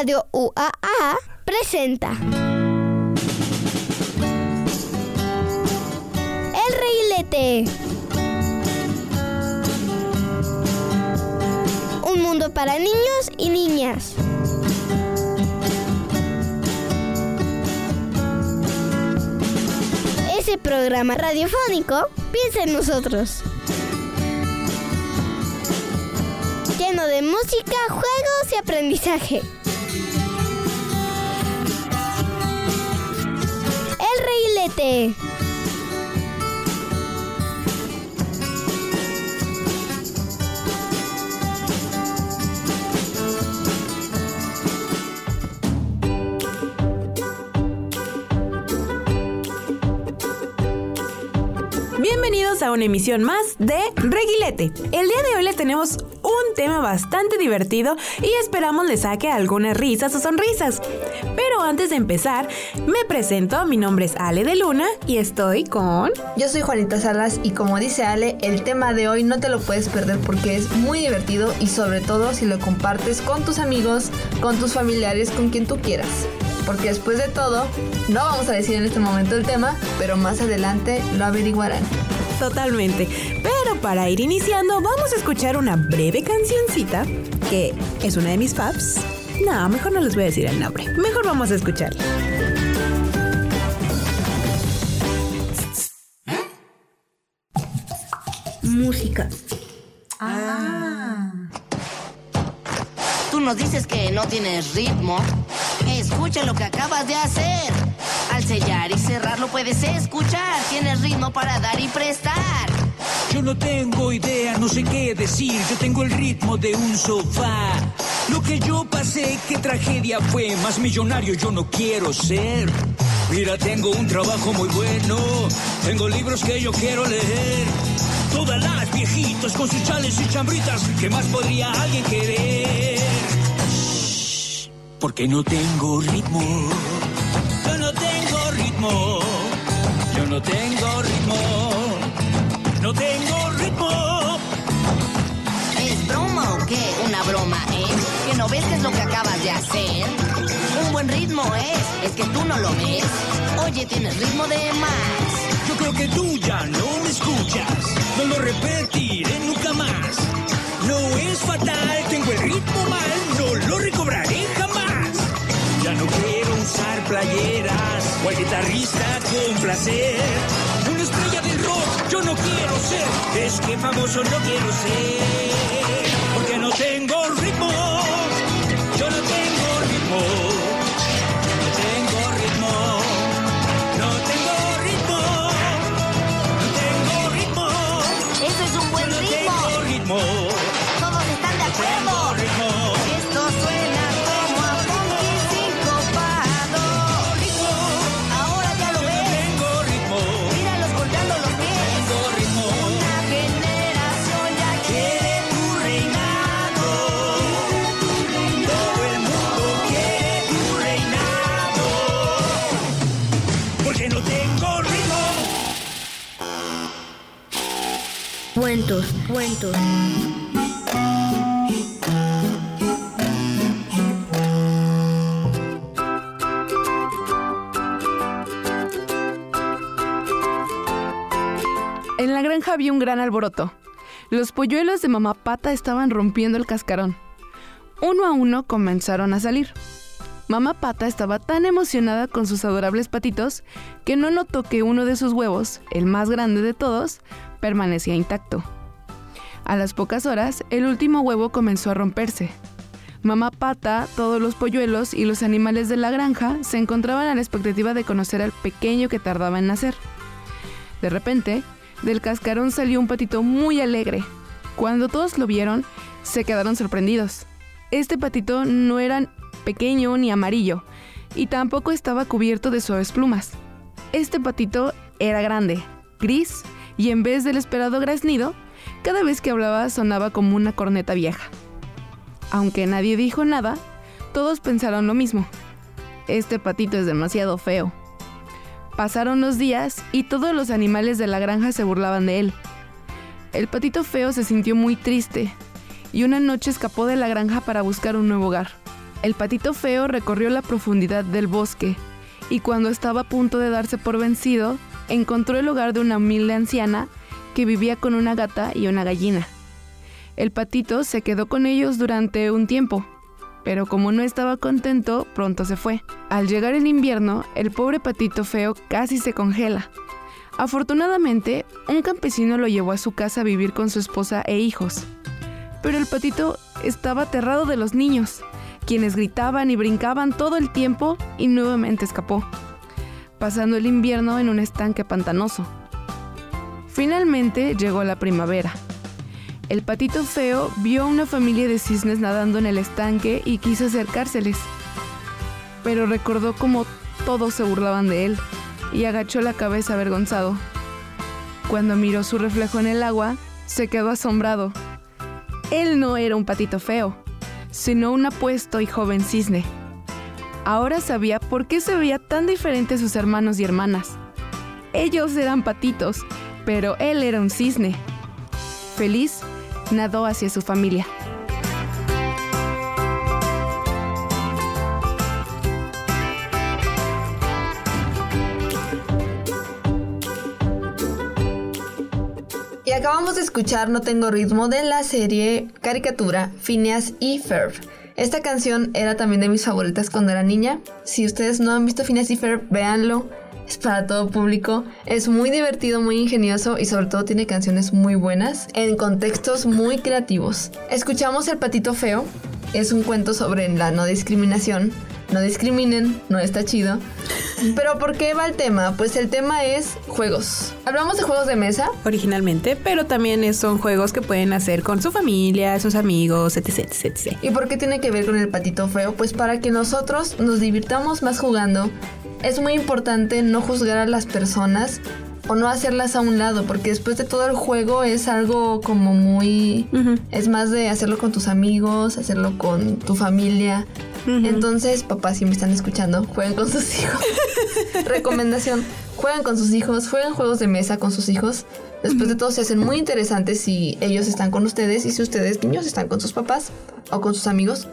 Radio UAA presenta El Reguilete. Un mundo para niños y niñas. Ese programa radiofónico piensa en nosotros. Lleno de música, juegos y aprendizaje. El Reguilete. Bienvenidos a una emisión más de Reguilete. El día de hoy le tenemos un tema bastante divertido y esperamos le saque algunas risas o sonrisas. Pero antes de empezar, me presento, mi nombre es Ale de Luna y estoy con... Yo soy Juanita Salas y como dice Ale, el tema de hoy no te lo puedes perder porque es muy divertido y sobre todo si lo compartes con tus amigos, con tus familiares, con quien tú quieras porque después de todo, no vamos a decir en este momento el tema, pero más adelante lo averiguarán. Totalmente. Pero para ir iniciando, vamos a escuchar una breve cancioncita que es una de mis faves. No, mejor no les voy a decir el nombre. Mejor vamos a escucharla. Música. Ah. Tú nos dices que no tienes ritmo. Escucha lo que acabas de hacer. Al sellar y cerrarlo puedes escuchar. Tienes ritmo para dar y prestar. Yo no tengo idea, no sé qué decir. Yo tengo el ritmo de un sofá. Lo que yo pasé, qué tragedia fue. Más millonario yo no quiero ser. Mira, tengo un trabajo muy bueno. Tengo libros que yo quiero leer. Todas las viejitas con sus chales y chambritas. ¿Qué más podría alguien querer? porque no tengo ritmo. Yo no tengo ritmo. Yo no tengo ritmo. No tengo ritmo. ¿Es broma o qué? Una broma, ¿eh? ¿Que no ves qué es lo que acabas de hacer? Un buen ritmo es, es que tú no lo ves. Oye, tienes ritmo de más. Yo creo que tú ya no me escuchas. No lo repetiré nunca más. No es fatal, tengo el ritmo mal, no lo recobraré jamás. Ya no quiero usar playeras o al guitarrista con placer. Yo no quiero ser, es que famoso no quiero ser. Porque no tengo ritmo, yo no tengo ritmo. En la granja había un gran alboroto. Los polluelos de mamá pata estaban rompiendo el cascarón. Uno a uno comenzaron a salir. Mamá pata estaba tan emocionada con sus adorables patitos que no notó que uno de sus huevos, el más grande de todos, permanecía intacto. A las pocas horas, el último huevo comenzó a romperse. Mamá pata, todos los polluelos y los animales de la granja se encontraban a la expectativa de conocer al pequeño que tardaba en nacer. De repente, del cascarón salió un patito muy alegre. Cuando todos lo vieron, se quedaron sorprendidos. Este patito no era pequeño ni amarillo, y tampoco estaba cubierto de suaves plumas. Este patito era grande, gris, y en vez del esperado graznido, cada vez que hablaba sonaba como una corneta vieja. Aunque nadie dijo nada, todos pensaron lo mismo. Este patito es demasiado feo. Pasaron los días y todos los animales de la granja se burlaban de él. El patito feo se sintió muy triste y una noche escapó de la granja para buscar un nuevo hogar. El patito feo recorrió la profundidad del bosque y cuando estaba a punto de darse por vencido, encontró el hogar de una humilde anciana que vivía con una gata y una gallina. El patito se quedó con ellos durante un tiempo, pero como no estaba contento, pronto se fue. Al llegar el invierno, el pobre patito feo casi se congela. Afortunadamente, un campesino lo llevó a su casa a vivir con su esposa e hijos. Pero el patito estaba aterrado de los niños, quienes gritaban y brincaban todo el tiempo y nuevamente escapó, pasando el invierno en un estanque pantanoso. Finalmente llegó la primavera. El patito feo vio a una familia de cisnes nadando en el estanque y quiso acercárseles, pero recordó cómo todos se burlaban de él y agachó la cabeza avergonzado. Cuando miró su reflejo en el agua, se quedó asombrado. Él no era un patito feo, sino un apuesto y joven cisne. Ahora sabía por qué se veía tan diferente a sus hermanos y hermanas. Ellos eran patitos, pero él era un cisne. Feliz, nadó hacia su familia. Y acabamos de escuchar No Tengo Ritmo de la serie caricatura Phineas y Ferb. Esta canción era también de mis favoritas cuando era niña. Si ustedes no han visto Phineas y Ferb, véanlo. Es para todo público. Es muy divertido, muy ingenioso y sobre todo tiene canciones muy buenas en contextos muy creativos. Escuchamos El Patito Feo. Es un cuento sobre la no discriminación. No discriminen, no está chido. Pero ¿por qué va el tema? Pues el tema es juegos. Hablamos de juegos de mesa. Originalmente, pero también son juegos que pueden hacer con su familia, sus amigos, etc, etc, etc. ¿Y por qué tiene que ver con el patito feo? Pues para que nosotros nos divirtamos más jugando. Es muy importante no juzgar a las personas o no hacerlas a un lado, porque después de todo el juego es algo como muy... Es más de hacerlo con tus amigos, hacerlo con tu familia. Entonces, papás, si me están escuchando, jueguen con sus hijos. Recomendación, jueguen con sus hijos, jueguen juegos de mesa con sus hijos. Después de todo se hacen muy interesantes si ellos están con ustedes y si ustedes niños están con sus papás o con sus amigos.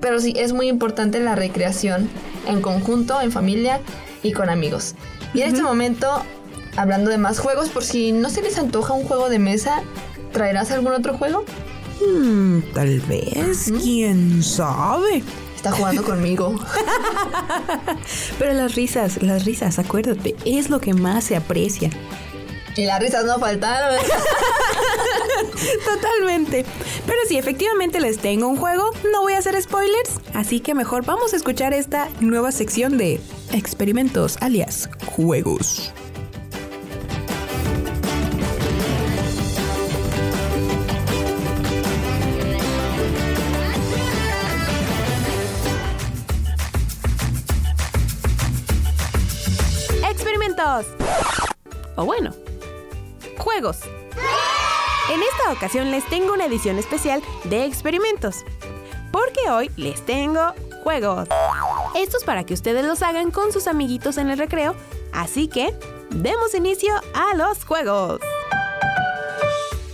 Pero sí, es muy importante la recreación en conjunto, en familia y con amigos. Y en este momento, hablando de más juegos, por si no se les antoja un juego de mesa, ¿traerás algún otro juego? Hmm, tal vez, quién sabe. Está jugando conmigo. Pero las risas, las risas, acuérdate, es lo que más se aprecia. Y las risas no faltaron. Totalmente. Pero sí, efectivamente les tengo un juego. No voy a hacer spoilers. Así que mejor vamos a escuchar esta nueva sección de experimentos, alias juegos. Experimentos. O bueno, juegos. En esta ocasión les tengo una edición especial de experimentos. Porque hoy les tengo juegos. Estos para que ustedes los hagan con sus amiguitos en el recreo. Así que, demos inicio a los juegos.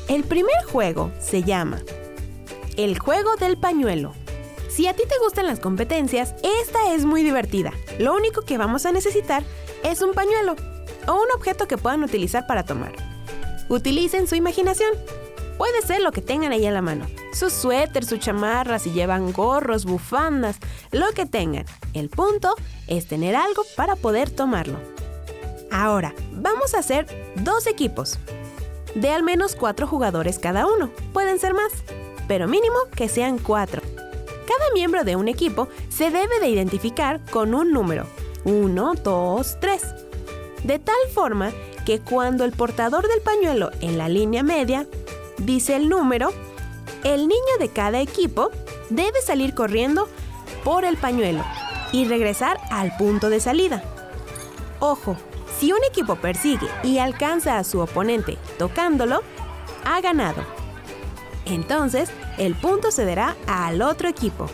El primer juego se llama El juego del pañuelo. Si a ti te gustan las competencias, esta es muy divertida. Lo único que vamos a necesitar es un pañuelo o un objeto que puedan utilizar para tomar. Utilicen su imaginación. Puede ser lo que tengan ahí a la mano. Sus suéteres, sus chamarras, si llevan gorros, bufandas, lo que tengan. El punto es tener algo para poder tomarlo. Ahora, vamos a hacer dos equipos. De al menos cuatro jugadores cada uno. Pueden ser más, pero mínimo que sean cuatro. Cada miembro de un equipo se debe de identificar con un número. 1, 2, 3. De tal forma que cuando el portador del pañuelo en la línea media dice el número, el niño de cada equipo debe salir corriendo por el pañuelo y regresar al punto de salida. Ojo, si un equipo persigue y alcanza a su oponente tocándolo, ha ganado. Entonces, el punto cederá al otro equipo.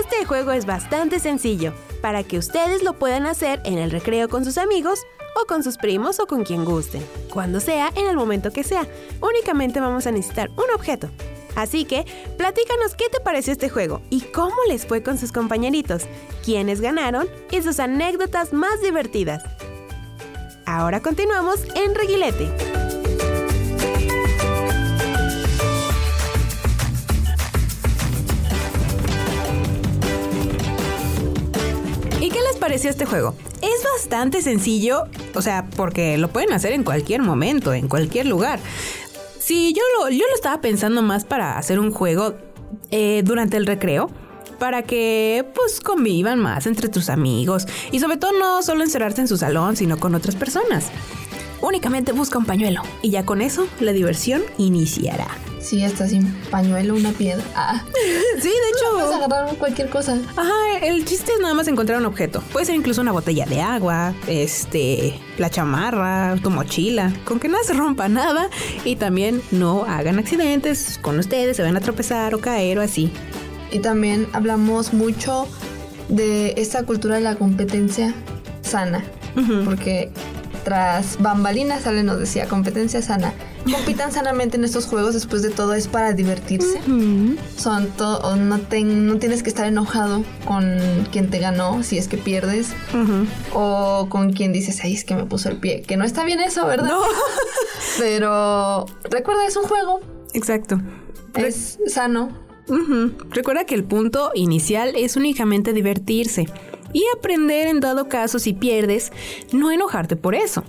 Este juego es bastante sencillo para que ustedes lo puedan hacer en el recreo con sus amigos o con sus primos o con quien gusten. Cuando sea, en el momento que sea. Únicamente vamos a necesitar un objeto. Así que, platícanos qué te pareció este juego y cómo les fue con sus compañeritos, quiénes ganaron y sus anécdotas más divertidas. Ahora continuamos en Reguilete. ¿Y qué les pareció este juego? Es bastante sencillo, o sea, porque lo pueden hacer en cualquier momento, en cualquier lugar. Sí, yo lo, yo lo estaba pensando más para hacer un juego eh, durante el recreo, para que pues convivan más entre tus amigos y sobre todo no solo encerrarse en su salón, sino con otras personas. Únicamente busca un pañuelo y ya con eso la diversión iniciará. Sí, hasta sin pañuelo, una piedra. Ah, Sí, de puedes hecho. agarrar cualquier cosa. Ajá, el chiste es nada más encontrar un objeto. Puede ser incluso una botella de agua, este, la chamarra, tu mochila, con que no se rompa nada y también no hagan accidentes con ustedes, se van a tropezar o caer o así. Y también hablamos mucho de esta cultura de la competencia sana. Porque tras bambalinas, Ale nos decía, competencia sana. Compitan sanamente en estos juegos, después de todo es para divertirse. Son to- o no, no tienes que estar enojado con quien te ganó si es que pierdes. O con quien dices, ay, es que me puso el pie. Que no está bien eso, ¿verdad? No. Pero recuerda, es un juego. Exacto. Es sano. Recuerda que el punto inicial es únicamente divertirse y aprender en dado caso si pierdes, no enojarte por eso.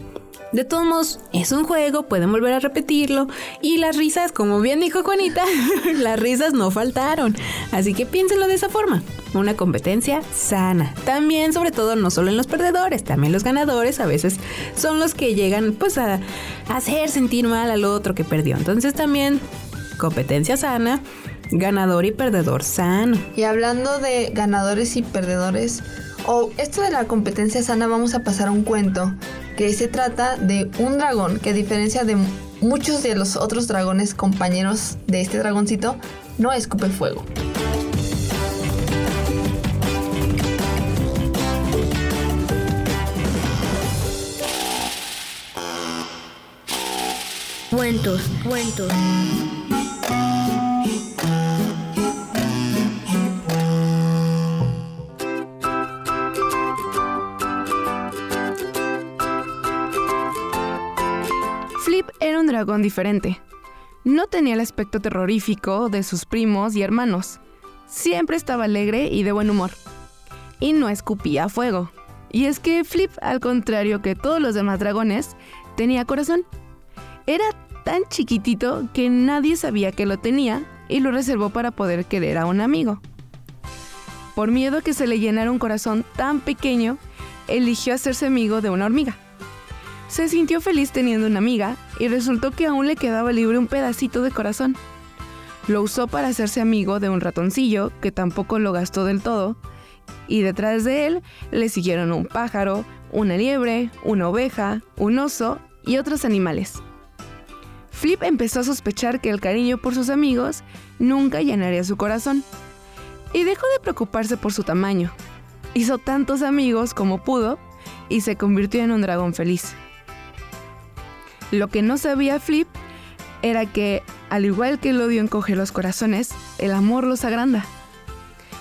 De todos modos, es un juego, pueden volver a repetirlo y las risas, como bien dijo Juanita, las risas no faltaron. Así que piénsenlo de esa forma, una competencia sana. También, sobre todo, no solo en los perdedores, también los ganadores a veces son los que llegan pues a hacer sentir mal al otro que perdió. Entonces también competencia sana, ganador y perdedor sano. Y hablando de ganadores y perdedores, o esto de la competencia sana, vamos a pasar a un cuento que se trata de un dragón que a diferencia de muchos de los otros dragones compañeros de este dragoncito, no escupe fuego. Cuentos, cuentos. Dragón diferente. No tenía el aspecto terrorífico de sus primos y hermanos. Siempre estaba alegre y de buen humor. Y no escupía fuego. Y es que Flip, al contrario que todos los demás dragones, tenía corazón. Era tan chiquitito que nadie sabía que lo tenía y lo reservó para poder querer a un amigo. Por miedo a que se le llenara un corazón tan pequeño, eligió hacerse amigo de una hormiga. Se sintió feliz teniendo una amiga y resultó que aún le quedaba libre un pedacito de corazón. Lo usó para hacerse amigo de un ratoncillo que tampoco lo gastó del todo y detrás de él le siguieron un pájaro, una liebre, una oveja, un oso y otros animales. Flip empezó a sospechar que el cariño por sus amigos nunca llenaría su corazón y dejó de preocuparse por su tamaño. Hizo tantos amigos como pudo y se convirtió en un dragón feliz. Lo que no sabía Flip era que, al igual que el odio encoge los corazones, el amor los agranda.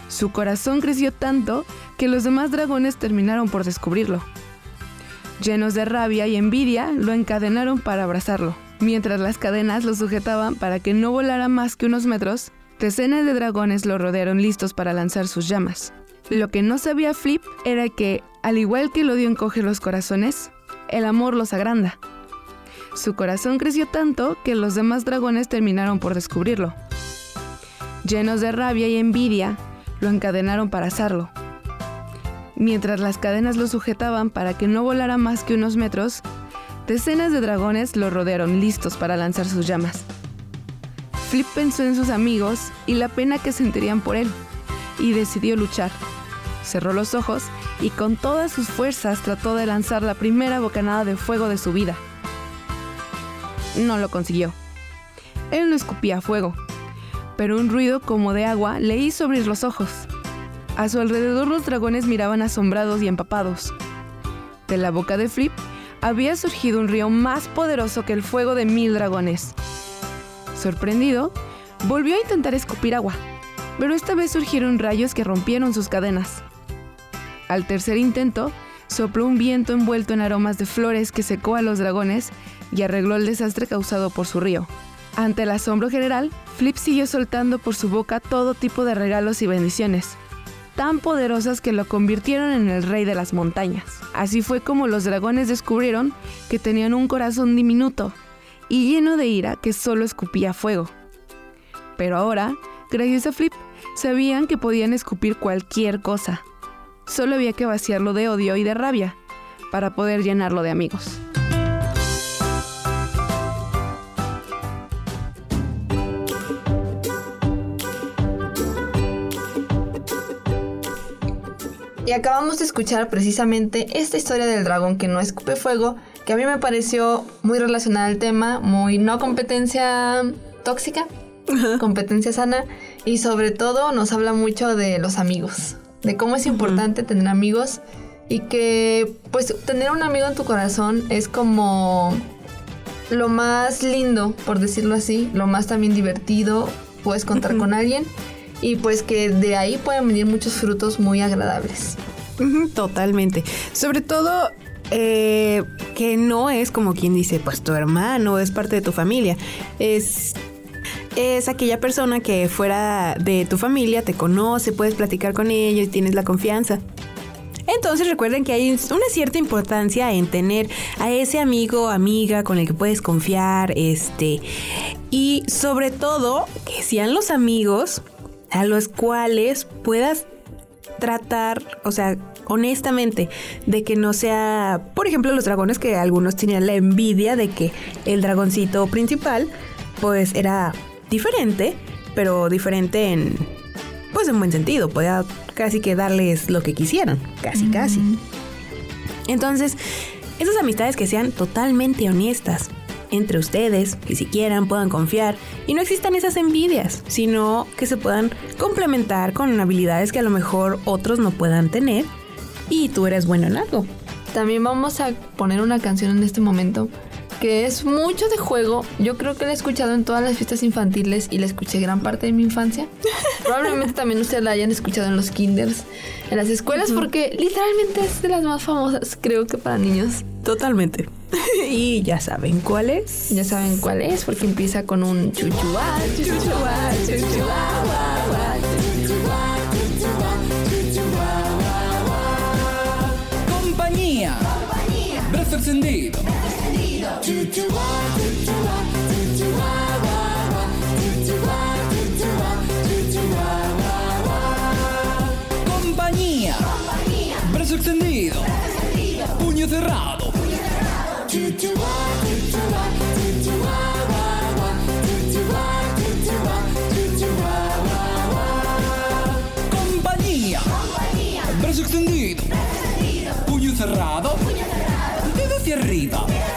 Su corazón creció tanto que los demás dragones terminaron por descubrirlo. Llenos de rabia y envidia, lo encadenaron para abrazarlo. Mientras las cadenas lo sujetaban para que no volara más que unos metros, decenas de dragones lo rodearon listos para lanzar sus llamas. Lo que no sabía Flip era que, al igual que el odio encoge los corazones, el amor los agranda. Su corazón creció tanto que los demás dragones terminaron por descubrirlo. Llenos de rabia y envidia, lo encadenaron para asarlo. Mientras las cadenas lo sujetaban para que no volara más que unos metros, decenas de dragones lo rodearon listos para lanzar sus llamas. Flip pensó en sus amigos y la pena que sentirían por él, y decidió luchar. Cerró los ojos y con todas sus fuerzas trató de lanzar la primera bocanada de fuego de su vida. No lo consiguió. Él no escupía fuego, pero un ruido como de agua le hizo abrir los ojos. A su alrededor los dragones miraban asombrados y empapados. De la boca de Flip había surgido un río más poderoso que el fuego de mil dragones. Sorprendido, Volvió a intentar escupir agua, pero esta vez surgieron rayos que rompieron sus cadenas. Al tercer intento, sopló un viento envuelto en aromas de flores que secó a los dragones y arregló el desastre causado por su río. Ante el asombro general, Flip siguió soltando por su boca todo tipo de regalos y bendiciones, tan poderosas que lo convirtieron en el rey de las montañas. Así fue como los dragones descubrieron que tenían un corazón diminuto y lleno de ira que solo escupía fuego. Pero ahora, gracias a Flip, sabían que podían escupir cualquier cosa. Solo había que vaciarlo de odio y de rabia para poder llenarlo de amigos. Y acabamos de escuchar precisamente esta historia del dragón que no escupe fuego, que a mí me pareció muy relacionada al tema, muy no competencia tóxica, competencia sana, y sobre todo nos habla mucho de los amigos, de cómo es importante tener amigos y que pues tener un amigo en tu corazón es como lo más lindo, por decirlo así, lo más también divertido, puedes contar con alguien y pues que de ahí pueden venir muchos frutos muy agradables. Totalmente. Sobre todo eh, que no es como quien dice, pues tu hermano es parte de tu familia. Es, es aquella persona que fuera de tu familia te conoce, puedes platicar con ellos, tienes la confianza. Entonces recuerden que hay una cierta importancia en tener a ese amigo, amiga con el que puedes confiar, este, y sobre todo que sean los amigos a los cuales puedas tratar, o sea, honestamente, de que no sea, por ejemplo, los dragones que algunos tenían la envidia de que el dragoncito principal, pues era diferente, pero diferente en, pues en buen sentido, podía casi que darles lo que quisieran, casi, casi. Entonces, esas amistades que sean totalmente honestas entre ustedes, que si quieran puedan confiar y no existan esas envidias, sino que se puedan complementar con habilidades que a lo mejor otros no puedan tener y tú eres bueno en algo. También vamos a poner una canción en este momento que es mucho de juego. Yo creo que la he escuchado en todas las fiestas infantiles y la escuché gran parte de mi infancia. Probablemente también ustedes la hayan escuchado en los kinders, en las escuelas, porque literalmente es de las más famosas, creo que para niños. Totalmente. y ya saben cuál es. Ya saben cuál es, porque empieza con un chuchuá, chuchuá, chuchuá, guá, guá, chuchuá, chuchuá, chuchuá, guá, guá. Compañía. Brazo extendido. Compañía. Brazo extendido. Puño cerrado. Compañía. Brazo extendido. Puño cerrado. Dedo hacia arriba. Compañía.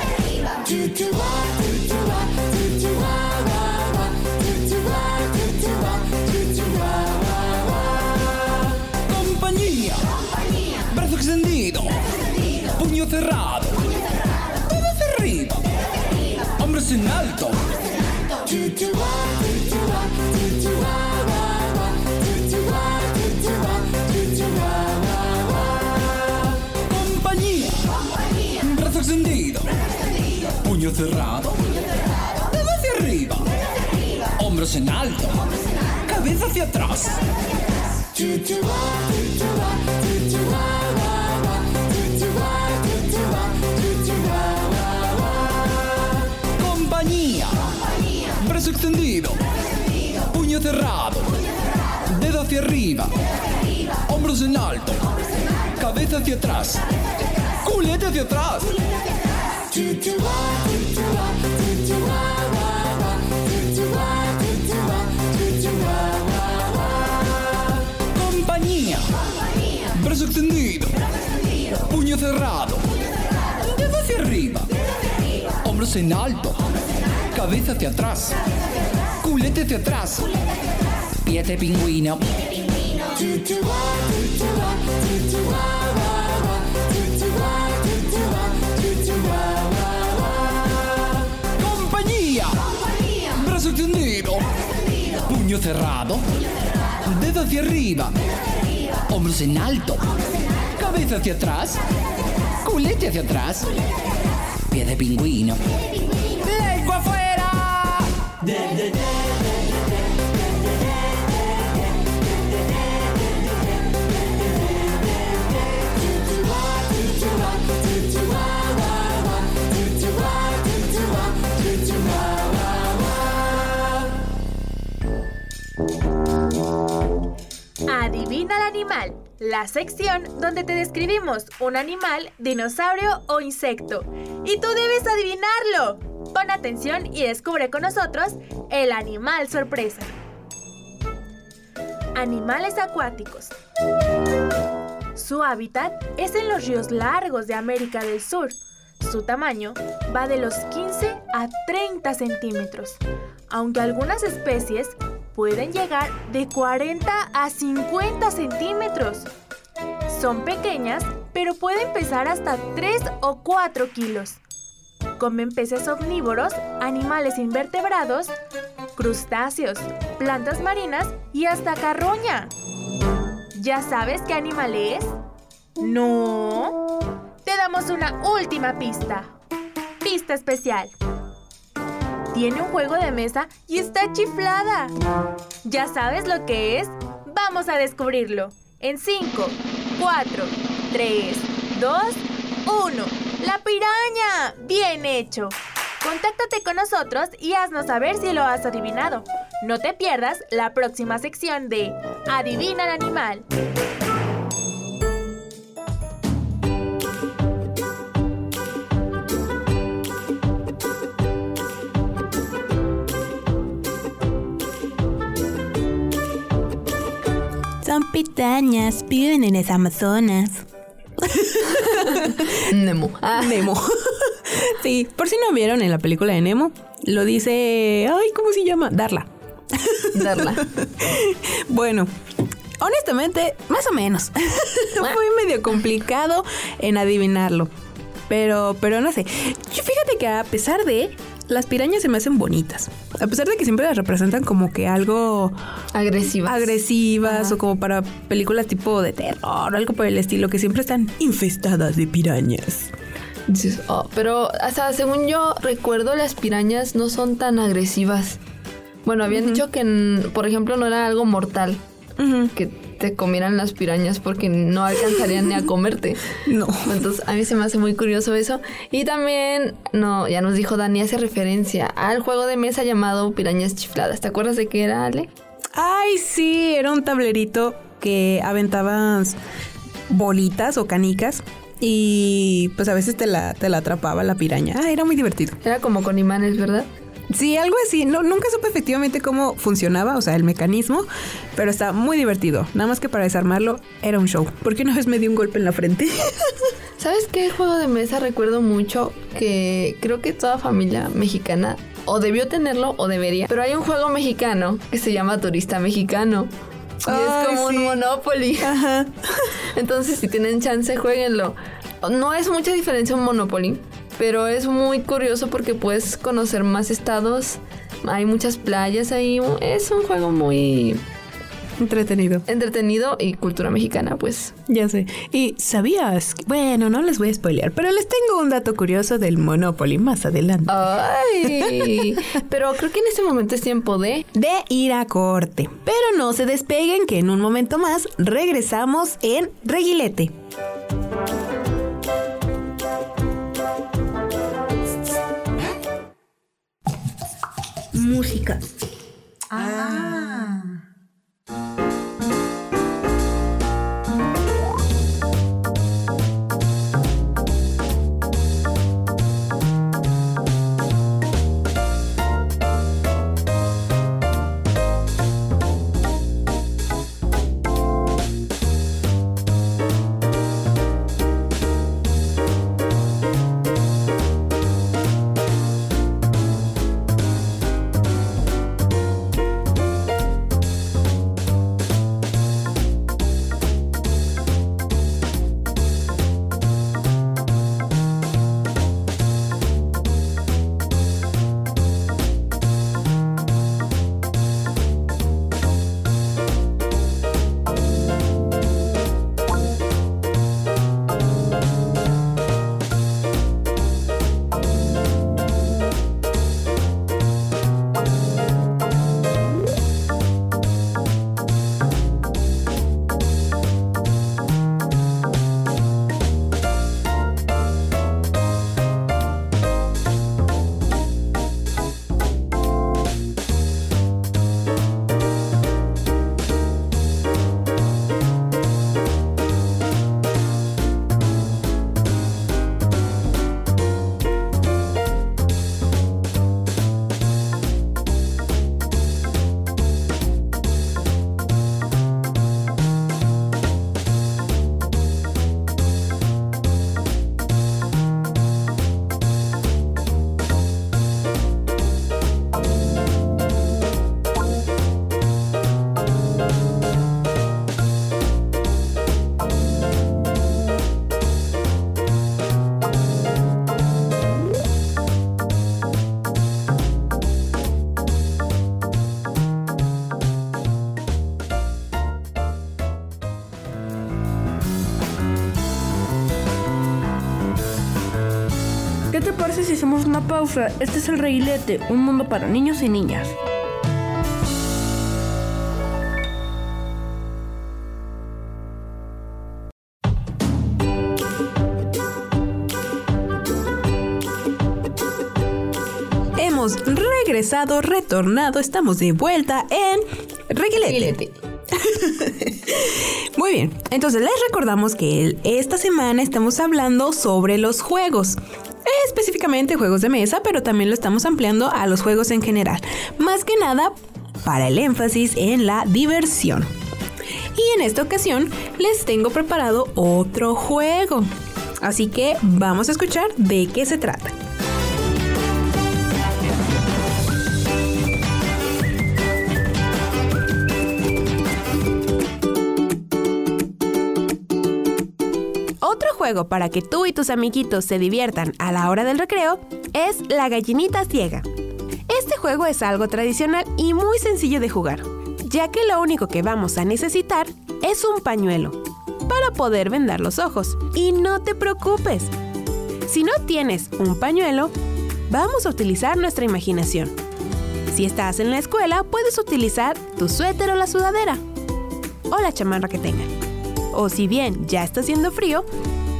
Compañía. Brazo extendido. Puño cerrado. Dedo hacia arriba. Hombros en alto. Cabeza hacia atrás. Extendido. Puño cerrado. Dedo hacia arriba. Hombros en alto. Cabeza hacia atrás. Culete hacia atrás. Compañía. Brazo extendido. Puño cerrado. Dedo hacia arriba. Hombros en alto. Cabeza hacia atrás. Culete hacia atrás. Pie de pingüino. Compañía. Brazo extendido. Puño cerrado. Dedo hacia arriba. Hombros en alto. Cabeza hacia atrás. Culete hacia atrás. Pie de pingüino. Adivina el animal, la sección donde te describimos un animal, dinosaurio o insecto. Y tú debes adivinarlo. Pon atención y descubre con nosotros el animal sorpresa. Animales acuáticos. Su hábitat es en los ríos largos de América del Sur. Su tamaño va de los 15 a 30 centímetros, aunque algunas especies pueden llegar de 40 a 50 centímetros. Son pequeñas, pero pueden pesar hasta 3 o 4 kilos. Comen peces omnívoros, animales invertebrados, crustáceos, plantas marinas y hasta carroña. ¿Ya sabes qué animal es? No. Te damos una última pista. Pista especial. Tiene un juego de mesa y está chiflada. ¿Ya sabes lo que es? Vamos a descubrirlo. En 5, 4, 3, 2, 1. ¡La piraña! Bien hecho. Contáctate con nosotros y haznos saber si lo has adivinado. No te pierdas la próxima sección de Adivina el animal. Son pirañas, viven en las Amazonas. Nemo. Ah, Nemo. sí, por si no vieron en la película de Nemo, lo dice. Ay, ¿cómo se llama? Darla. darla. Bueno, honestamente, más o menos. Fue medio complicado en adivinarlo. Pero, pero no sé. Yo fíjate que a pesar de. Las pirañas se me hacen bonitas. A pesar de que siempre las representan como que algo Agresivas. agresivas Ajá. o como para películas tipo de terror o algo por el estilo, que siempre están infestadas de pirañas. Dices, "Oh", pero hasta según yo recuerdo, las pirañas no son tan agresivas. Bueno, habían dicho que, por ejemplo, no era algo mortal que te comieran las pirañas porque no alcanzarían ni a comerte. No. Entonces, a mí se me hace muy curioso eso. Y también, no, ya nos dijo Dani, hace referencia al juego de mesa llamado Pirañas Chifladas. ¿Te acuerdas de qué era, Ale? Ay, sí, era un tablerito que aventabas bolitas o canicas y pues a veces te la, te la atrapaba la piraña. Ah, era muy divertido. Era como con imanes, ¿verdad? Sí, algo así. No, nunca supe efectivamente cómo funcionaba, o sea, el mecanismo, pero está muy divertido. Nada más que para desarmarlo era un show. Porque una vez me dio un golpe en la frente. ¿Sabes qué juego de mesa recuerdo mucho? Que creo que toda familia mexicana o debió tenerlo o debería. Pero hay un juego mexicano que se llama Turista Mexicano. Y Ay, es como sí. un Monopoly. Ajá. Entonces, si tienen chance, jueguenlo. No es mucha diferencia un Monopoly, pero es muy curioso porque puedes conocer más estados. Hay muchas playas ahí. Es un juego muy Entretenido. entretenido y cultura mexicana, pues. Ya sé. Y sabías, bueno, no les voy a spoilear, pero les tengo un dato curioso del Monopoly más adelante. Ay, pero creo que en este momento es tiempo de de ir a corte. Pero no se despeguen que en un momento más regresamos en Reguilete. Música. ¿Qué hacemos una pausa? Este es el reguilete, un mundo para niños y niñas. Hemos regresado, retornado, estamos de vuelta en Reguilete. Muy bien, entonces les recordamos que esta semana estamos hablando sobre los juegos. Específicamente juegos de mesa, pero también lo estamos ampliando a los juegos en general. Más que nada para el énfasis en la diversión. Y en esta ocasión les tengo preparado otro juego. Así que vamos a escuchar de qué se trata. Otro juego para que tú y tus amiguitos se diviertan a la hora del recreo es la gallinita ciega. Este juego es algo tradicional y muy sencillo de jugar, ya que lo único que vamos a necesitar es un pañuelo para poder vendar los ojos. Y no te preocupes, si no tienes un pañuelo, vamos a utilizar nuestra imaginación. Si estás en la escuela, puedes utilizar tu suéter o la sudadera, o la chamarra que tengan. O si bien ya está haciendo frío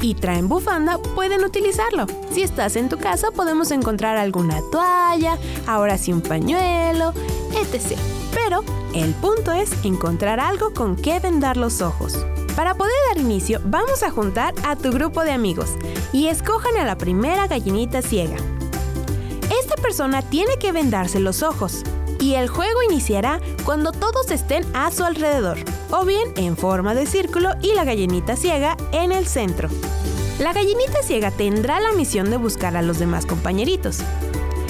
y traen bufanda, pueden utilizarlo. Si estás en tu casa, podemos encontrar alguna toalla, ahora sí un pañuelo, etc. Pero el punto es encontrar algo con que vendar los ojos. Para poder dar inicio, vamos a juntar a tu grupo de amigos y escojan a la primera gallinita ciega. Esta persona tiene que vendarse los ojos y el juego iniciará cuando todos estén a su alrededor, o bien en forma de círculo y la gallinita ciega en el centro. La gallinita ciega tendrá la misión de buscar a los demás compañeritos.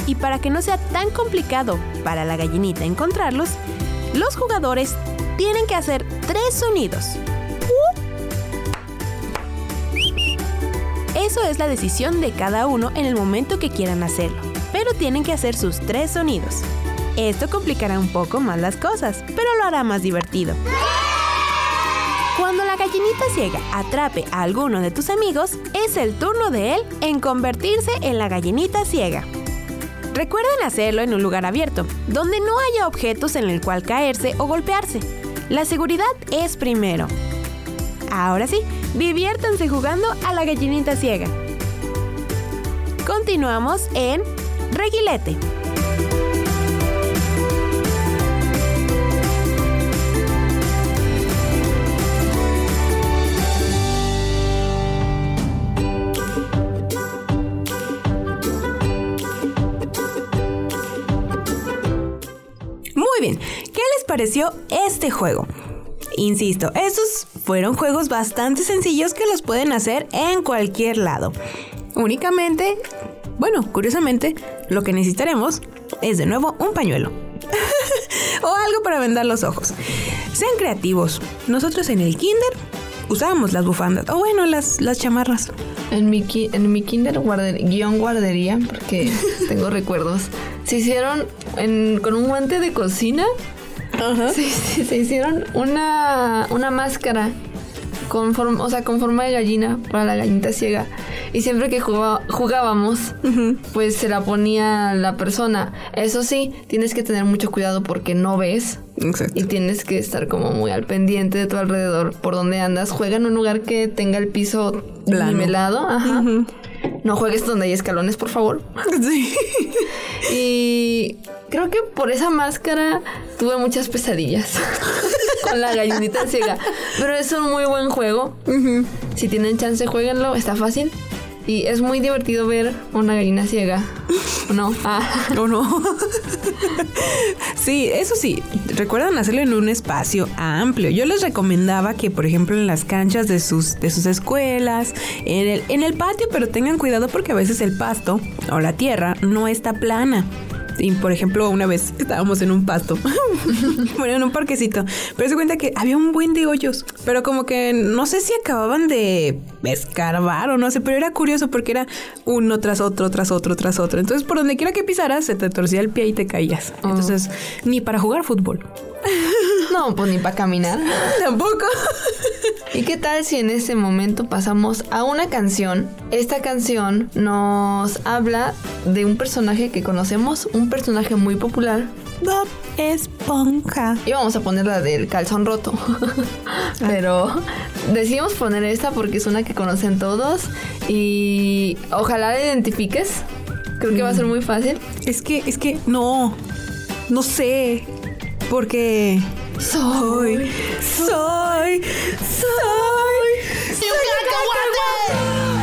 Y para que no sea tan complicado para la gallinita encontrarlos, los jugadores tienen que hacer tres sonidos. Eso es la decisión de cada uno en el momento que quieran hacerlo, pero tienen que hacer sus tres sonidos. Esto complicará un poco más las cosas, pero lo hará más divertido. Cuando la gallinita ciega atrape a alguno de tus amigos, es el turno de él en convertirse en la gallinita ciega. Recuerden hacerlo en un lugar abierto, donde no haya objetos en el cual caerse o golpearse. La seguridad es primero. Ahora sí, diviértanse jugando a la gallinita ciega. Continuamos en Reguilete. Pareció este juego? Insisto, estos fueron juegos bastante sencillos que los pueden hacer en cualquier lado. Únicamente, bueno, curiosamente, lo que necesitaremos es de nuevo un pañuelo. o algo para vendar los ojos. Sean creativos. Nosotros en el kinder usábamos las bufandas, o bueno, las, las chamarras. En mi, ki- en mi kinder guarder- guion guardería, porque tengo recuerdos, se hicieron en- con un guante de cocina, se, se- se hicieron una, una máscara con forma, o sea, con forma de gallina para la gallinita ciega. Y siempre que jugaba- jugábamos, pues se la ponía la persona. Eso sí, tienes que tener mucho cuidado porque no ves. Exacto. Y tienes que estar como muy al pendiente de tu alrededor, por donde andas. Juega en un lugar que tenga el piso nivelado. Ajá. No juegues donde hay escalones, por favor. Sí. Y creo que por esa máscara tuve muchas pesadillas con la gallinita ciega. Pero es un muy buen juego. Si tienen chance, jueguenlo. Está fácil. Y es muy divertido ver una gallina ciega. ¿O no? Ah. ¿O no? sí, eso sí, recuerdan hacerlo en un espacio amplio. Yo les recomendaba que, por ejemplo, en las canchas de sus, de sus escuelas, en el, en el patio, pero tengan cuidado porque a veces el pasto o la tierra no está plana. Y por ejemplo, una vez estábamos en un pasto, bueno, en un parquecito, pero se cuenta que había un buen de hoyos, pero como que no sé si acababan de escarbar o no sé, pero era curioso porque era uno tras otro, tras otro, tras otro. Entonces, por donde quiera que pisaras, se te torcía el pie y te caías. Entonces, ni para jugar fútbol. No, pues ni para caminar. Tampoco. ¿Y qué tal si en ese momento pasamos a una canción? Esta canción nos habla de un personaje que conocemos, un personaje muy popular. Bob Esponja. Y vamos a poner la del calzón roto. Pero decidimos poner esta porque es una que conocen todos y ojalá la identifiques. Creo que va a ser muy fácil. Es que, es que, no. No sé. Porque soy, soy, soy. ¡Soy un cacahuate!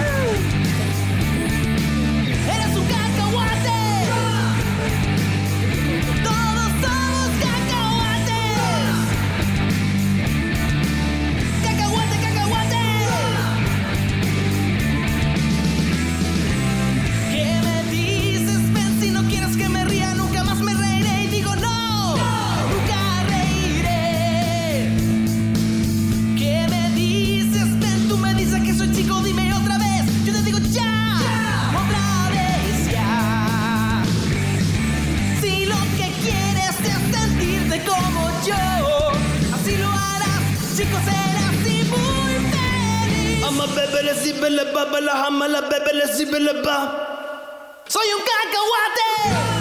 Yo, así lo harás, chico, serás y muy feliz. I'm a bebele zibele babala hamala bebele zibele ba. Soy un cacahuate.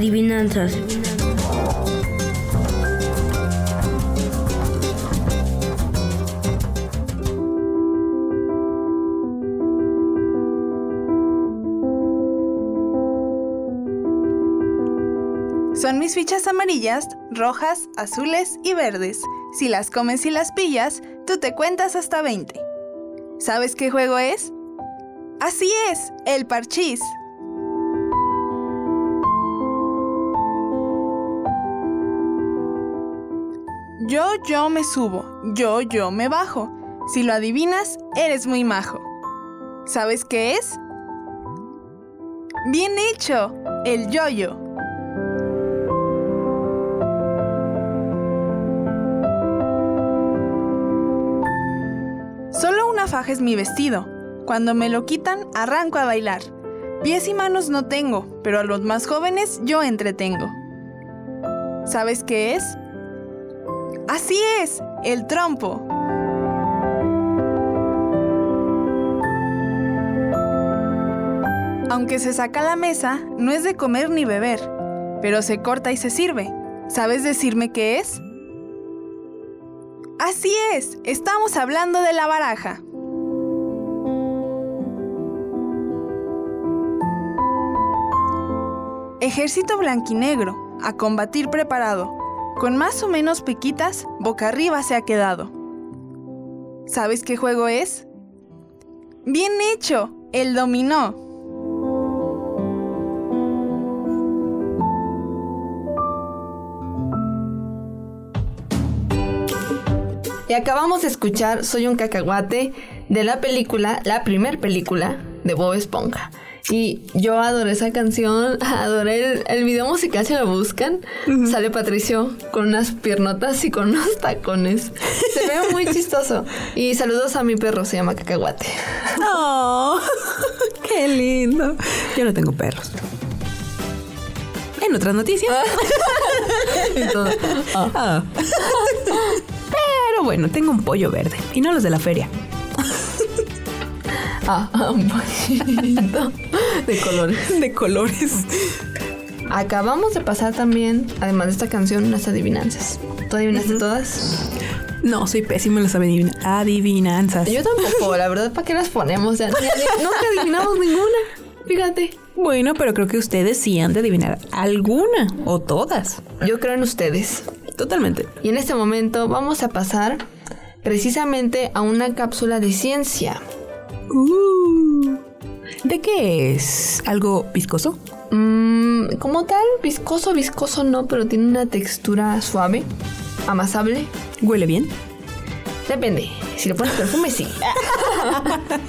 Adivinanzas. Son mis fichas amarillas, rojas, azules y verdes. Si las comes y las pillas, tú te cuentas hasta 20. ¿Sabes qué juego es? Así es, el parchís. Yo, yo me subo, yo, yo me bajo. Si lo adivinas, eres muy majo. ¿Sabes qué es? Bien hecho, el yoyo. Solo una faja es mi vestido. Cuando me lo quitan, arranco a bailar. Pies y manos no tengo, pero a los más jóvenes yo entretengo. ¿Sabes qué es? Así es, el trompo. Aunque se saca la mesa, no es de comer ni beber, pero se corta y se sirve. ¿Sabes decirme qué es? Así es, estamos hablando de la baraja. Ejército blanquinegro, a combatir preparado. Con más o menos piquitas, boca arriba se ha quedado. ¿Sabes qué juego es? Bien hecho, El dominó. Y acabamos de escuchar Soy un cacahuate de la película, la primer película de Bob Esponja. Y yo adoré esa canción, adoré el, el video musical, si lo buscan. Sale Patricio con unas piernotas y con unos tacones. Se ve muy chistoso. Y saludos a mi perro, se llama Cacahuate. ¡Oh! ¡Qué lindo! Yo no tengo perros. En otras noticias. Entonces, Ah. Pero bueno, tengo un pollo verde. Y no los de la feria. Ah, poquito de colores. De colores. Acabamos de pasar también, además de esta canción, unas adivinanzas. ¿Tú adivinaste todas? No, soy pésimo en las adivin- adivinanzas. Yo tampoco, la verdad, ¿para qué las ponemos? Nunca adivinamos ninguna. Fíjate. Bueno, pero creo que ustedes sí han de adivinar alguna o todas. Yo creo en ustedes. Totalmente. Y en este momento vamos a pasar precisamente a una cápsula de ciencia. Uh, ¿De qué es? ¿Algo viscoso? Mm, como tal, viscoso, viscoso no, pero tiene una textura suave, amasable. ¿Huele bien? Depende. Si le pones perfume, sí.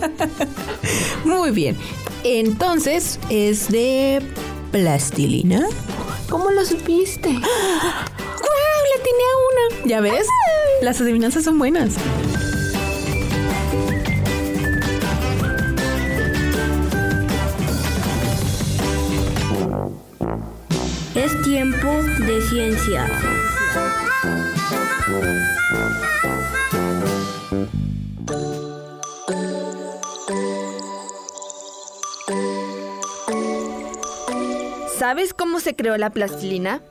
Muy bien. Entonces, ¿es de plastilina? ¿Cómo lo supiste? ¡Guau! Le tiene a una. ¿Ya ves? Las adivinanzas son buenas. Tiempo de ciencia. ¿Sabes cómo se creó la plastilina?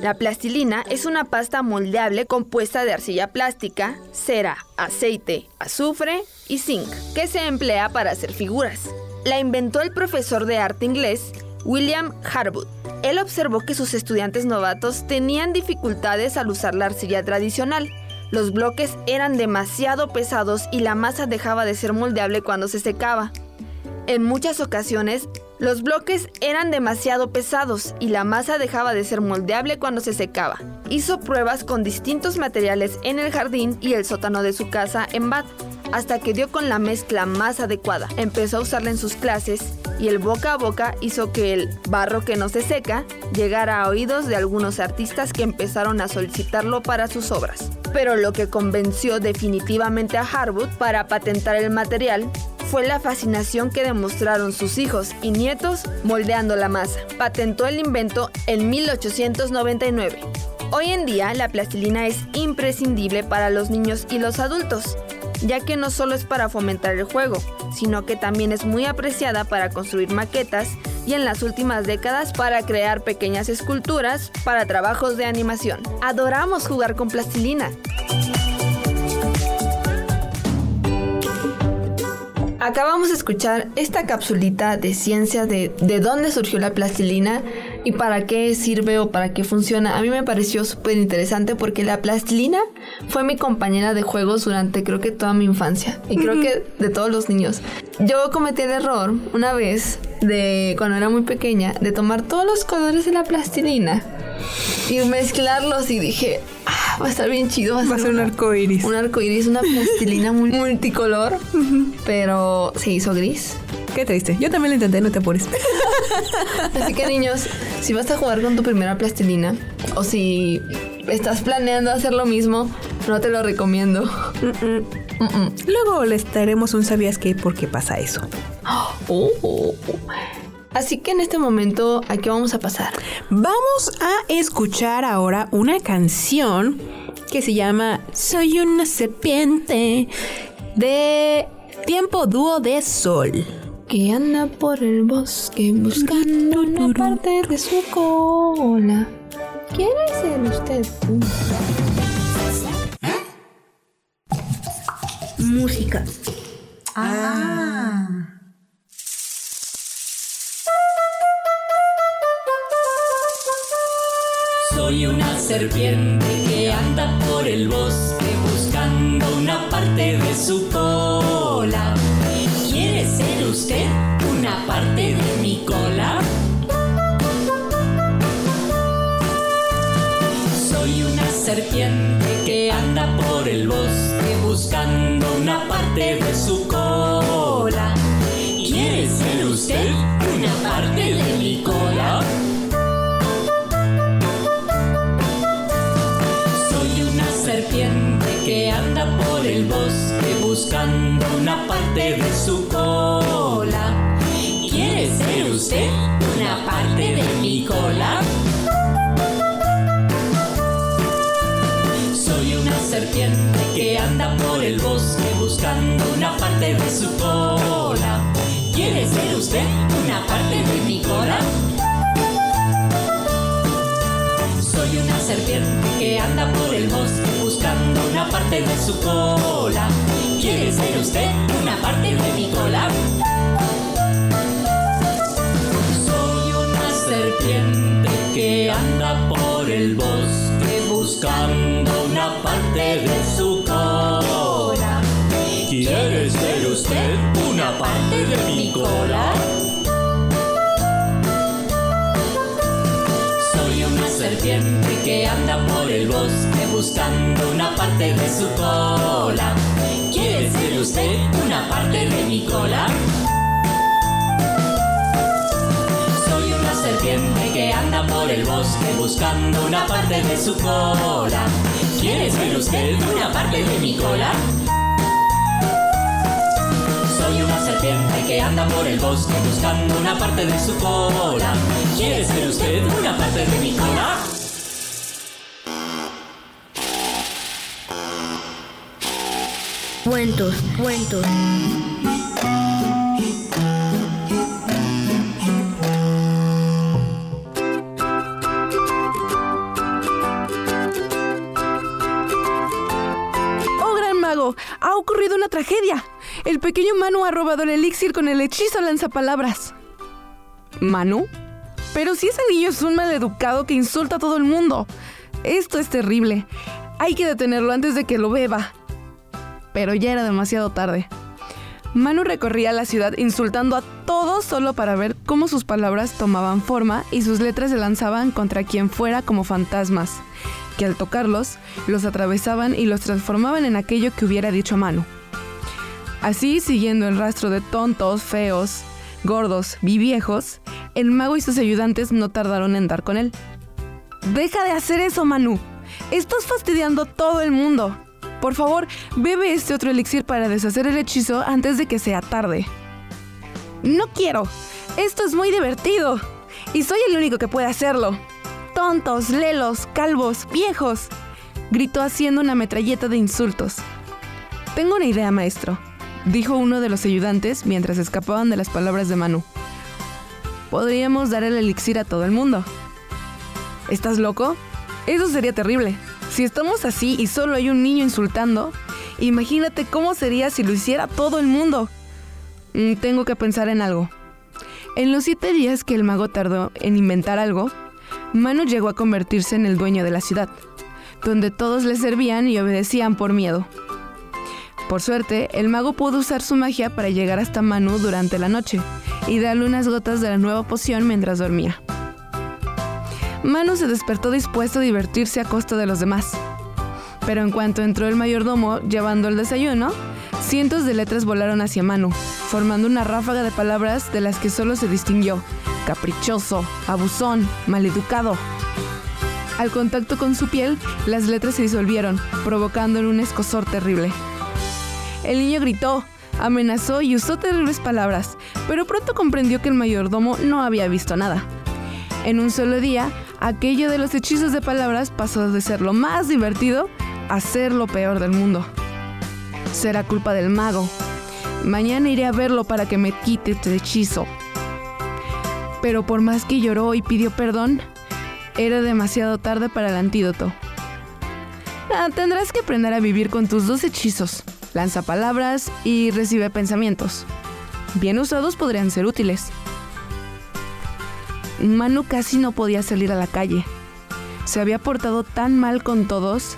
La plastilina es una pasta moldeable compuesta de arcilla plástica, cera, aceite, azufre y zinc, que se emplea para hacer figuras. La inventó el profesor de arte inglés William Harwood. Él observó que sus estudiantes novatos tenían dificultades al usar la arcilla tradicional. Los bloques eran demasiado pesados y la masa dejaba de ser moldeable cuando se secaba. En muchas ocasiones, los bloques eran demasiado pesados y la masa dejaba de ser moldeable cuando se secaba. Hizo pruebas con distintos materiales en el jardín y el sótano de su casa en Bath, hasta que dio con la mezcla más adecuada. Empezó a usarla en sus clases y el boca a boca hizo que el barro que no se seca llegara a oídos de algunos artistas que empezaron a solicitarlo para sus obras. Pero lo que convenció definitivamente a Harwood para patentar el material fue la fascinación que demostraron sus hijos y nietos moldeando la masa. Patentó el invento en 1899. Hoy en día la plastilina es imprescindible para los niños y los adultos, ya que no solo es para fomentar el juego, sino que también es muy apreciada para construir maquetas y en las últimas décadas para crear pequeñas esculturas para trabajos de animación. Adoramos jugar con plastilina. Acabamos de escuchar esta capsulita de ciencia de, de dónde surgió la plastilina y para qué sirve o para qué funciona. A mí me pareció súper interesante porque la plastilina fue mi compañera de juegos durante creo que toda mi infancia y creo que de todos los niños. Yo cometí el error una vez de cuando era muy pequeña de tomar todos los colores de la plastilina y mezclarlos y dije, ah, va a estar bien chido. Va a, ser un arco iris. Un arco iris, una plastilina multicolor, pero se hizo gris. Qué triste. Yo también lo intenté, no te apures. Así que niños, si vas a jugar con tu primera plastilina o si estás planeando hacer lo mismo, no te lo recomiendo. Luego les traeremos un sabías qué por qué pasa eso. Oh. Así que en este momento, ¿a qué vamos a pasar? Vamos a escuchar ahora una canción que se llama Soy una serpiente de Tiempo Dúo de Sol. Que anda por el bosque buscando una parte de su cola. ¿Quién es usted? Música. Ah. Soy una serpiente que anda por el bosque buscando una parte de su cola. ¿Quieres ser usted una parte de de su cola. ¿Quiere ser usted una parte de mi cola? Soy una serpiente que anda por el bosque buscando una parte de su cola. ¿Quiere ser usted una parte de mi cola? Soy una serpiente que anda por el bosque buscando una parte de su cola. ¿Quiere ser usted una parte de mi cola? Soy una serpiente que anda por el bosque buscando una parte de su cola. ¿Quiere ser usted una parte de mi cola? Soy una serpiente que anda por el bosque buscando una parte de su cola. ¿Quiere ser usted una parte de mi cola? Soy una serpiente que anda por el bosque buscando una parte de su cola. ¿Quiere ser usted una parte de mi cola? Soy una serpiente que anda por el bosque buscando una parte de su cola. ¿Quiere ser usted una parte de mi cola? Soy una serpiente que anda por el bosque buscando una parte de su cola. ¿Quiere ser usted una parte de mi cola? Cuentos, cuentos. ¡Oh, gran mago! Ha ocurrido una tragedia. El pequeño Manu ha robado el elixir con el hechizo lanzapalabras. ¿Manu? Pero si ese niño es un maleducado que insulta a todo el mundo. Esto es terrible. Hay que detenerlo antes de que lo beba. Pero ya era demasiado tarde. Manu recorría la ciudad insultando a todos solo para ver cómo sus palabras tomaban forma y sus letras se lanzaban contra quien fuera como fantasmas, que al tocarlos los atravesaban y los transformaban en aquello que hubiera dicho Manu. Así, siguiendo el rastro de tontos, feos, gordos y viejos, el mago y sus ayudantes no tardaron en dar con él. ¡Deja de hacer eso, Manu! Estás fastidiando a todo el mundo. Por favor, bebe este otro elixir para deshacer el hechizo antes de que sea tarde. No quiero. Esto es muy divertido. Y soy el único que puede hacerlo. Tontos, lelos, calvos, viejos. Gritó haciendo una metralleta de insultos. Tengo una idea, maestro, dijo uno de los ayudantes mientras escapaban de las palabras de Manu. Podríamos dar el elixir a todo el mundo. ¿Estás loco? Eso sería terrible. Si estamos así y solo hay un niño insultando, imagínate cómo sería si lo hiciera todo el mundo. Mm, tengo que pensar en algo. En los siete días que el mago tardó en inventar algo, Manu llegó a convertirse en el dueño de la ciudad, donde todos le servían y obedecían por miedo. Por suerte, el mago pudo usar su magia para llegar hasta Manu durante la noche y darle unas gotas de la nueva poción mientras dormía. Manu se despertó dispuesto a divertirse a costa de los demás. Pero en cuanto entró el mayordomo llevando el desayuno, cientos de letras volaron hacia Manu, formando una ráfaga de palabras de las que solo se distinguió caprichoso, abusón, maleducado. Al contacto con su piel, las letras se disolvieron, provocando un escosor terrible. El niño gritó, amenazó y usó terribles palabras, pero pronto comprendió que el mayordomo no había visto nada. En un solo día, aquello de los hechizos de palabras pasó de ser lo más divertido a ser lo peor del mundo. Será culpa del mago. Mañana iré a verlo para que me quite este hechizo. Pero por más que lloró y pidió perdón, era demasiado tarde para el antídoto. Ah, tendrás que aprender a vivir con tus dos hechizos. Lanza palabras y recibe pensamientos. Bien usados podrían ser útiles. Manu casi no podía salir a la calle. Se había portado tan mal con todos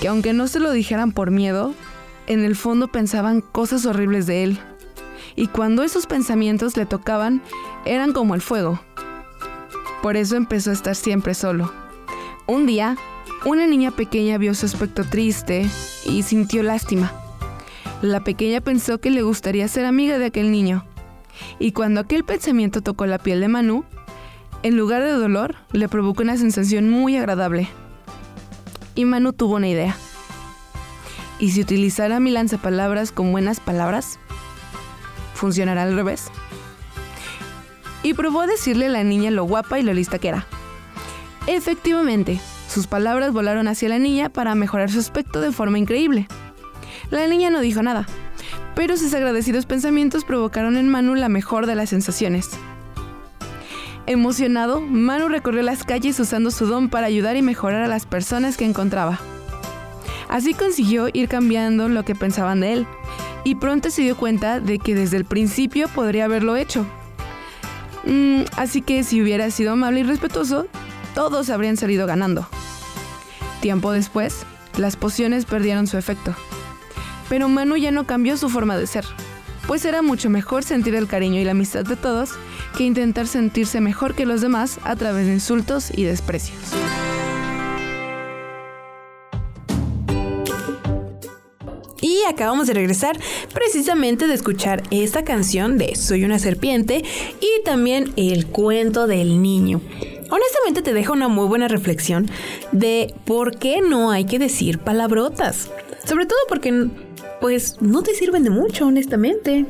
que aunque no se lo dijeran por miedo, en el fondo pensaban cosas horribles de él. y cuando esos pensamientos le tocaban, eran como el fuego. Por eso empezó a estar siempre solo. Un día, una niña pequeña vio su aspecto triste y sintió lástima. La pequeña pensó que le gustaría ser amiga de aquel niño. Y cuando aquel pensamiento tocó la piel de Manu, en lugar de dolor, le provocó una sensación muy agradable. Y Manu tuvo una idea. ¿Y si utilizara mi lanzapalabras con buenas palabras? ¿Funcionará al revés? Y probó a decirle a la niña lo guapa y lo lista que era. Efectivamente, sus palabras volaron hacia la niña para mejorar su aspecto de forma increíble. La niña no dijo nada, pero sus agradecidos pensamientos provocaron en Manu la mejor de las sensaciones. Emocionado, Manu recorrió las calles usando su don para ayudar y mejorar a las personas que encontraba. Así consiguió ir cambiando lo que pensaban de él, y pronto se dio cuenta de que desde el principio podría haberlo hecho. Mm, así que si hubiera sido amable y respetuoso, todos habrían salido ganando. Tiempo después, las pociones perdieron su efecto. Pero Manu ya no cambió su forma de ser, pues era mucho mejor sentir el cariño y la amistad de todos que intentar sentirse mejor que los demás a través de insultos y desprecios. Y acabamos de regresar precisamente de escuchar esta canción de Soy una serpiente y también el cuento del niño. Honestamente te deja una muy buena reflexión de por qué no hay que decir palabrotas. Sobre todo porque pues no te sirven de mucho, honestamente.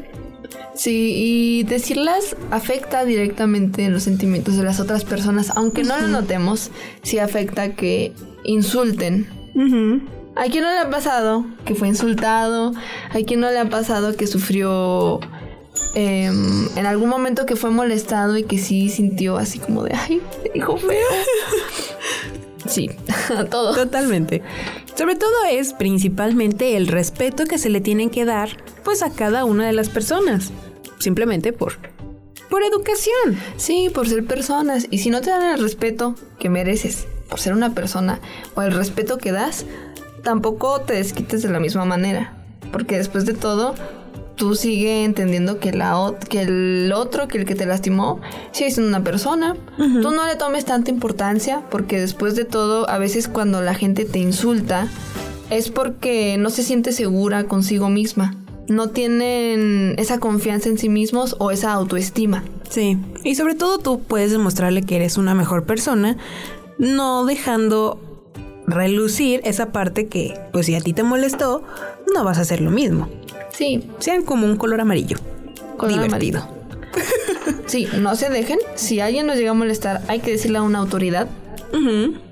Sí, y decirlas afecta directamente en los sentimientos de las otras personas, aunque no lo notemos, sí afecta que insulten. ¿A quién no le ha pasado que fue insultado? ¿A quién no le ha pasado que sufrió em, en algún momento que fue molestado y que sí sintió así como de, ay, hijo feo? sí, todo. Totalmente. Sobre todo es principalmente el respeto que se le tienen que dar pues a cada una de las personas. Simplemente por por educación. Sí, por ser personas. Y si no te dan el respeto que mereces por ser una persona o el respeto que das, tampoco te desquites de la misma manera. Porque después de todo, tú sigue entendiendo que, la, que el otro, que el que te lastimó, sigue siendo una persona. Tú no le tomes tanta importancia porque después de todo, a veces cuando la gente te insulta, es porque no se siente segura consigo misma. No tienen esa confianza en sí mismos o esa autoestima. Sí, y sobre todo tú puedes demostrarle que eres una mejor persona, no dejando relucir esa parte que, pues si a ti te molestó, no vas a hacer lo mismo. Sí. Sean como un color amarillo. Color divertido. Sí, no se dejen. Si alguien nos llega a molestar, hay que decirle a una autoridad.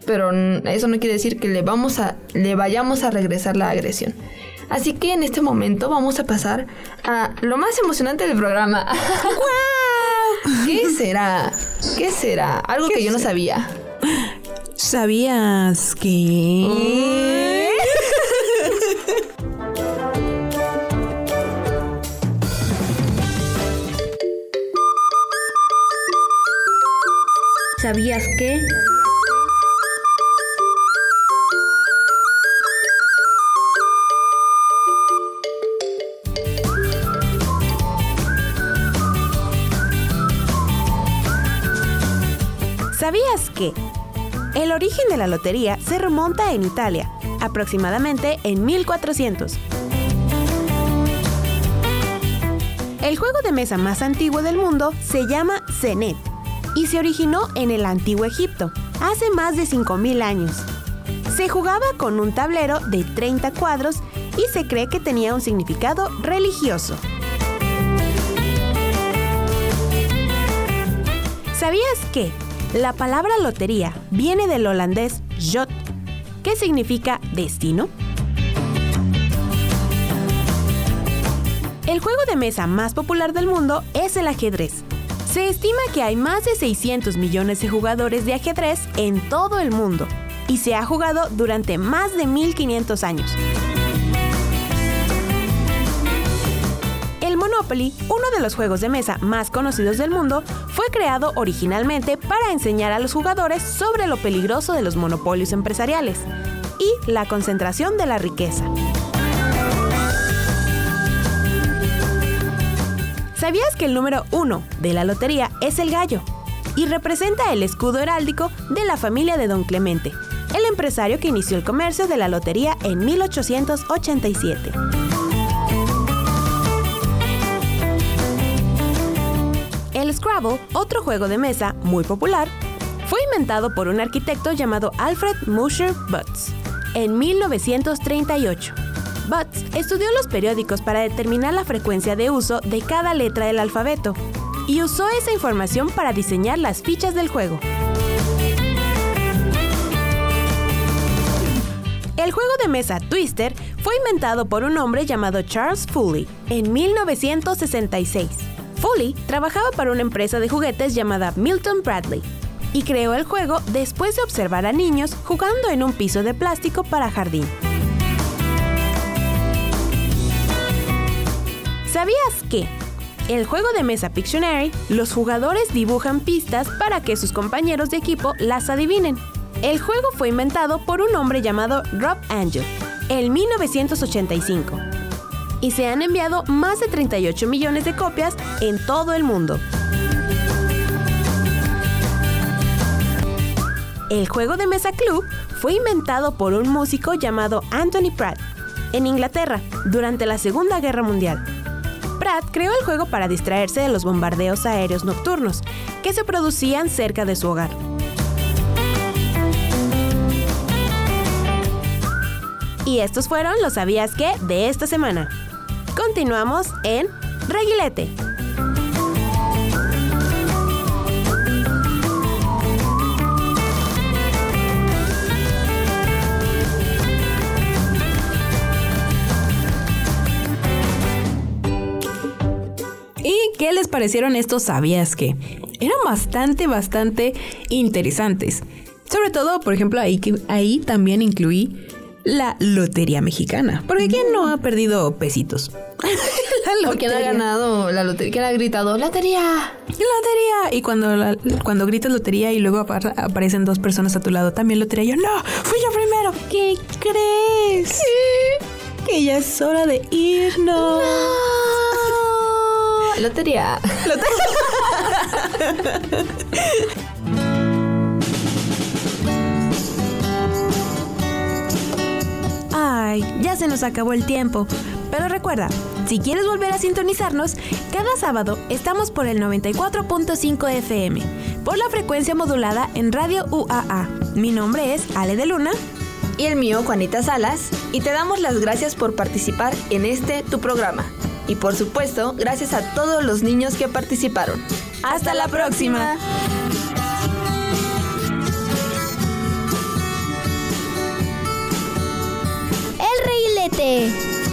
Pero eso no quiere decir que le vamos a, le vayamos a regresar la agresión. Así que en este momento vamos a pasar a lo más emocionante del programa. ¿Qué será? ¿Qué será? Algo que yo no sabía. ¿Sabías que...? ¿Sabías que? ¿Sabías que? El origen de la lotería se remonta en Italia, aproximadamente en 1400. El juego de mesa más antiguo del mundo se llama Zenet y se originó en el antiguo Egipto, hace más de 5.000 años. Se jugaba con un tablero de 30 cuadros y se cree que tenía un significado religioso. ¿Sabías que la palabra lotería viene del holandés jot, que significa destino? El juego de mesa más popular del mundo es el ajedrez. Se estima que hay más de 600 millones de jugadores de ajedrez en todo el mundo y se ha jugado durante más de 1500 años. El Monopoly, uno de los juegos de mesa más conocidos del mundo, fue creado originalmente para enseñar a los jugadores sobre lo peligroso de los monopolios empresariales y la concentración de la riqueza. ¿Sabías que el número 1 de la lotería es el gallo? Y representa el escudo heráldico de la familia de Don Clemente, el empresario que inició el comercio de la lotería en 1887. El Scrabble, otro juego de mesa muy popular, fue inventado por un arquitecto llamado Alfred Musher Butts en 1938. Butts estudió los periódicos para determinar la frecuencia de uso de cada letra del alfabeto y usó esa información para diseñar las fichas del juego. El juego de mesa Twister fue inventado por un hombre llamado Charles Foley en 1966. Foley trabajaba para una empresa de juguetes llamada Milton Bradley y creó el juego después de observar a niños jugando en un piso de plástico para jardín. ¿Sabías que? El juego de mesa Pictionary, los jugadores dibujan pistas para que sus compañeros de equipo las adivinen. El juego fue inventado por un hombre llamado Rob Angel en 1985 y se han enviado más de 38 millones de copias en todo el mundo. El juego de mesa Club fue inventado por un músico llamado Anthony Pratt en Inglaterra durante la Segunda Guerra Mundial. Creó el juego para distraerse de los bombardeos aéreos nocturnos que se producían cerca de su hogar. Y estos fueron los sabías que de esta semana. Continuamos en Reguilete. Qué les parecieron estos sabías que? Eran bastante, bastante interesantes. Sobre todo, por ejemplo, ahí, también incluí la Lotería Mexicana. Porque ¿quién no ha perdido pesitos? la ¿O quién ha ganado la lotería? ¿Quién ha gritado ¡Lotería! ¡Lotería! Y cuando, la- cuando gritas lotería y luego apa- aparecen dos personas a tu lado, también lotería. Yo, no, fui yo primero. ¿Qué crees? Que ya es hora de irnos. Lotería. Ay, ya se nos acabó el tiempo. Pero recuerda, si quieres volver a sintonizarnos, cada sábado estamos por el 94.5 FM, por la frecuencia modulada en Radio UAA. Mi nombre es Ale de Luna. Y el mío, Juanita Salas. Y te damos las gracias por participar en este tu programa. Y por supuesto, gracias a todos los niños que participaron. Hasta la próxima. El reguilete.